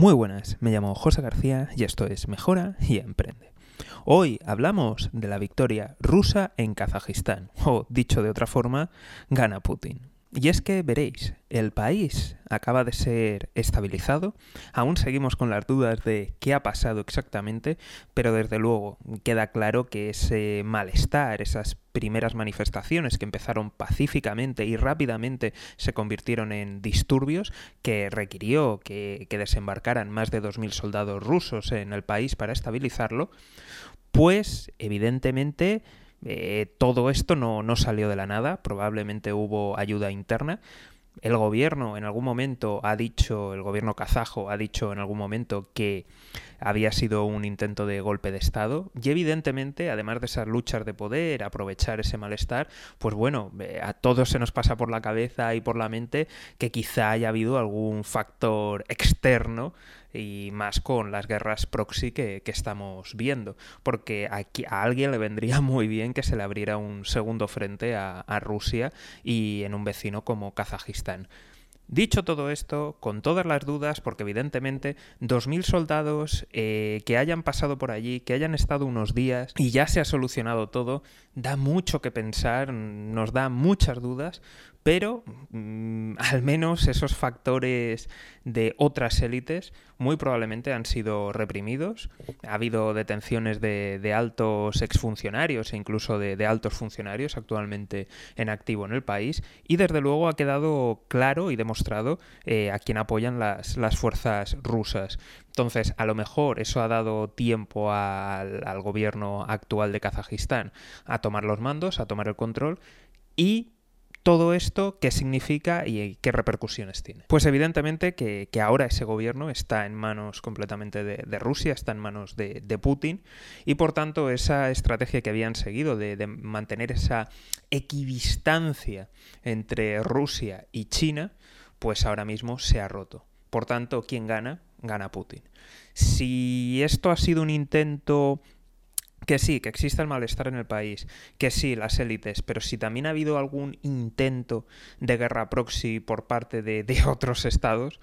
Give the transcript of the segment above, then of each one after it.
Muy buenas, me llamo José García y esto es Mejora y Emprende. Hoy hablamos de la victoria rusa en Kazajistán, o dicho de otra forma, gana Putin. Y es que veréis, el país acaba de ser estabilizado, aún seguimos con las dudas de qué ha pasado exactamente, pero desde luego queda claro que ese malestar, esas primeras manifestaciones que empezaron pacíficamente y rápidamente se convirtieron en disturbios, que requirió que, desembarcaran más de 2.000 soldados rusos en el país para estabilizarlo, pues evidentemente eh, todo esto no, no salió de la nada, probablemente hubo ayuda interna, el gobierno en algún momento ha dicho, el gobierno kazajo ha dicho en algún momento que había sido un intento de golpe de Estado. Y evidentemente, además de esas luchas de poder, aprovechar ese malestar, pues bueno, eh, a todos se nos pasa por la cabeza y por la mente que quizá haya habido algún factor externo y más con las guerras proxy que, estamos viendo, porque aquí a alguien le vendría muy bien que se le abriera un segundo frente a, a Rusia y en un vecino como Kazajistán. Dicho todo esto, con todas las dudas, porque evidentemente 2.000 soldados eh, que hayan pasado por allí, que hayan estado unos días y ya se ha solucionado todo, da mucho que pensar, nos da muchas dudas, pero mm, al menos esos factores de otras élites muy probablemente han sido reprimidos. Ha habido detenciones de, altos exfuncionarios e incluso de, altos funcionarios actualmente en activo en el país y desde luego ha quedado claro y demostrado eh, a quién apoyan las, fuerzas rusas. Entonces, a lo mejor eso ha dado tiempo al, al gobierno actual de Kazajistán a tomar los mandos, a tomar el control y todo esto, ¿qué significa y qué repercusiones tiene? Pues evidentemente que, ahora ese gobierno está en manos completamente de, Rusia, está en manos de, Putin, y por tanto esa estrategia que habían seguido de, de mantener esa equidistancia entre Rusia y China, pues ahora mismo se ha roto. Por tanto, ¿quién gana? Gana Putin. Si esto ha sido un intento que sí, que existe el malestar en el país, que sí, las élites, pero si también ha habido algún intento de guerra proxy por parte de, otros estados,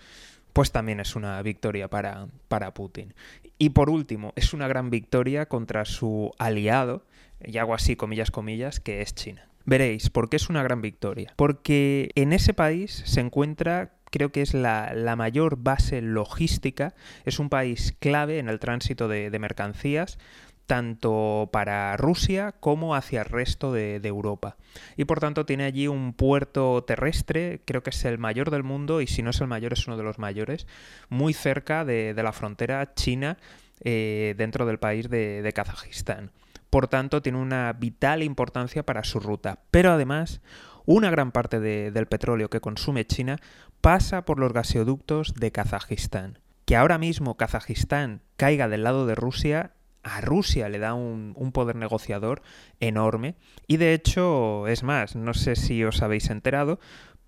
pues también es una victoria para, para Putin. Y por último, es una gran victoria contra su aliado, y hago así comillas, comillas, que es China. Veréis, ¿por qué es una gran victoria? Porque en ese país se encuentra creo que es la, mayor base logística, es un país clave en el tránsito de, de mercancías, tanto para Rusia como hacia el resto de, Europa. Y por tanto tiene allí un puerto terrestre, creo que es el mayor del mundo y si no es el mayor es uno de los mayores, muy cerca de, la frontera china eh, dentro del país de, Kazajistán. Por tanto, tiene una vital importancia para su ruta. Pero además, una gran parte del petróleo que consume China pasa por los gaseoductos de Kazajistán. Que ahora mismo Kazajistán caiga del lado de Rusia a Rusia le da un, poder negociador enorme. Y de hecho, es más, no sé si os habéis enterado,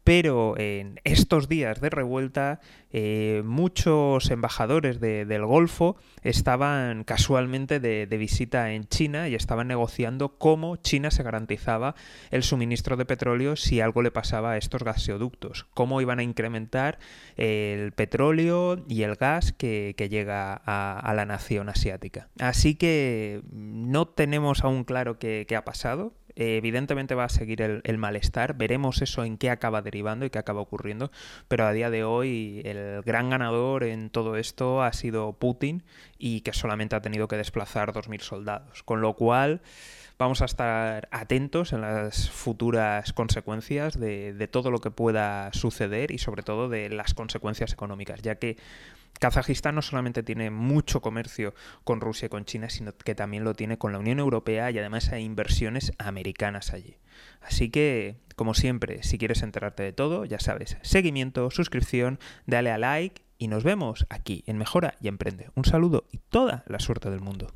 pero en estos días de revuelta eh, muchos embajadores del Golfo estaban casualmente de, visita en China y estaban negociando cómo China se garantizaba el suministro de petróleo si algo le pasaba a estos gaseoductos, cómo iban a incrementar el petróleo y el gas que, llega a, la nación asiática. Así que no tenemos aún claro qué ha pasado, evidentemente va a seguir el, malestar, veremos eso en qué acaba derivando y qué acaba ocurriendo, pero a día de hoy el gran ganador en todo esto ha sido Putin y que solamente ha tenido que desplazar 2.000 soldados, con lo cual vamos a estar atentos en las futuras consecuencias de, de, todo lo que pueda suceder y sobre todo de las consecuencias económicas, ya que Kazajistán no solamente tiene mucho comercio con Rusia y con China, sino que también lo tiene con la Unión Europea y además hay inversiones americanas allí. Así que, como siempre, si quieres enterarte de todo, ya sabes, seguimiento, suscripción, dale a like y nos vemos aquí en Mejora y Emprende. Un saludo y toda la suerte del mundo.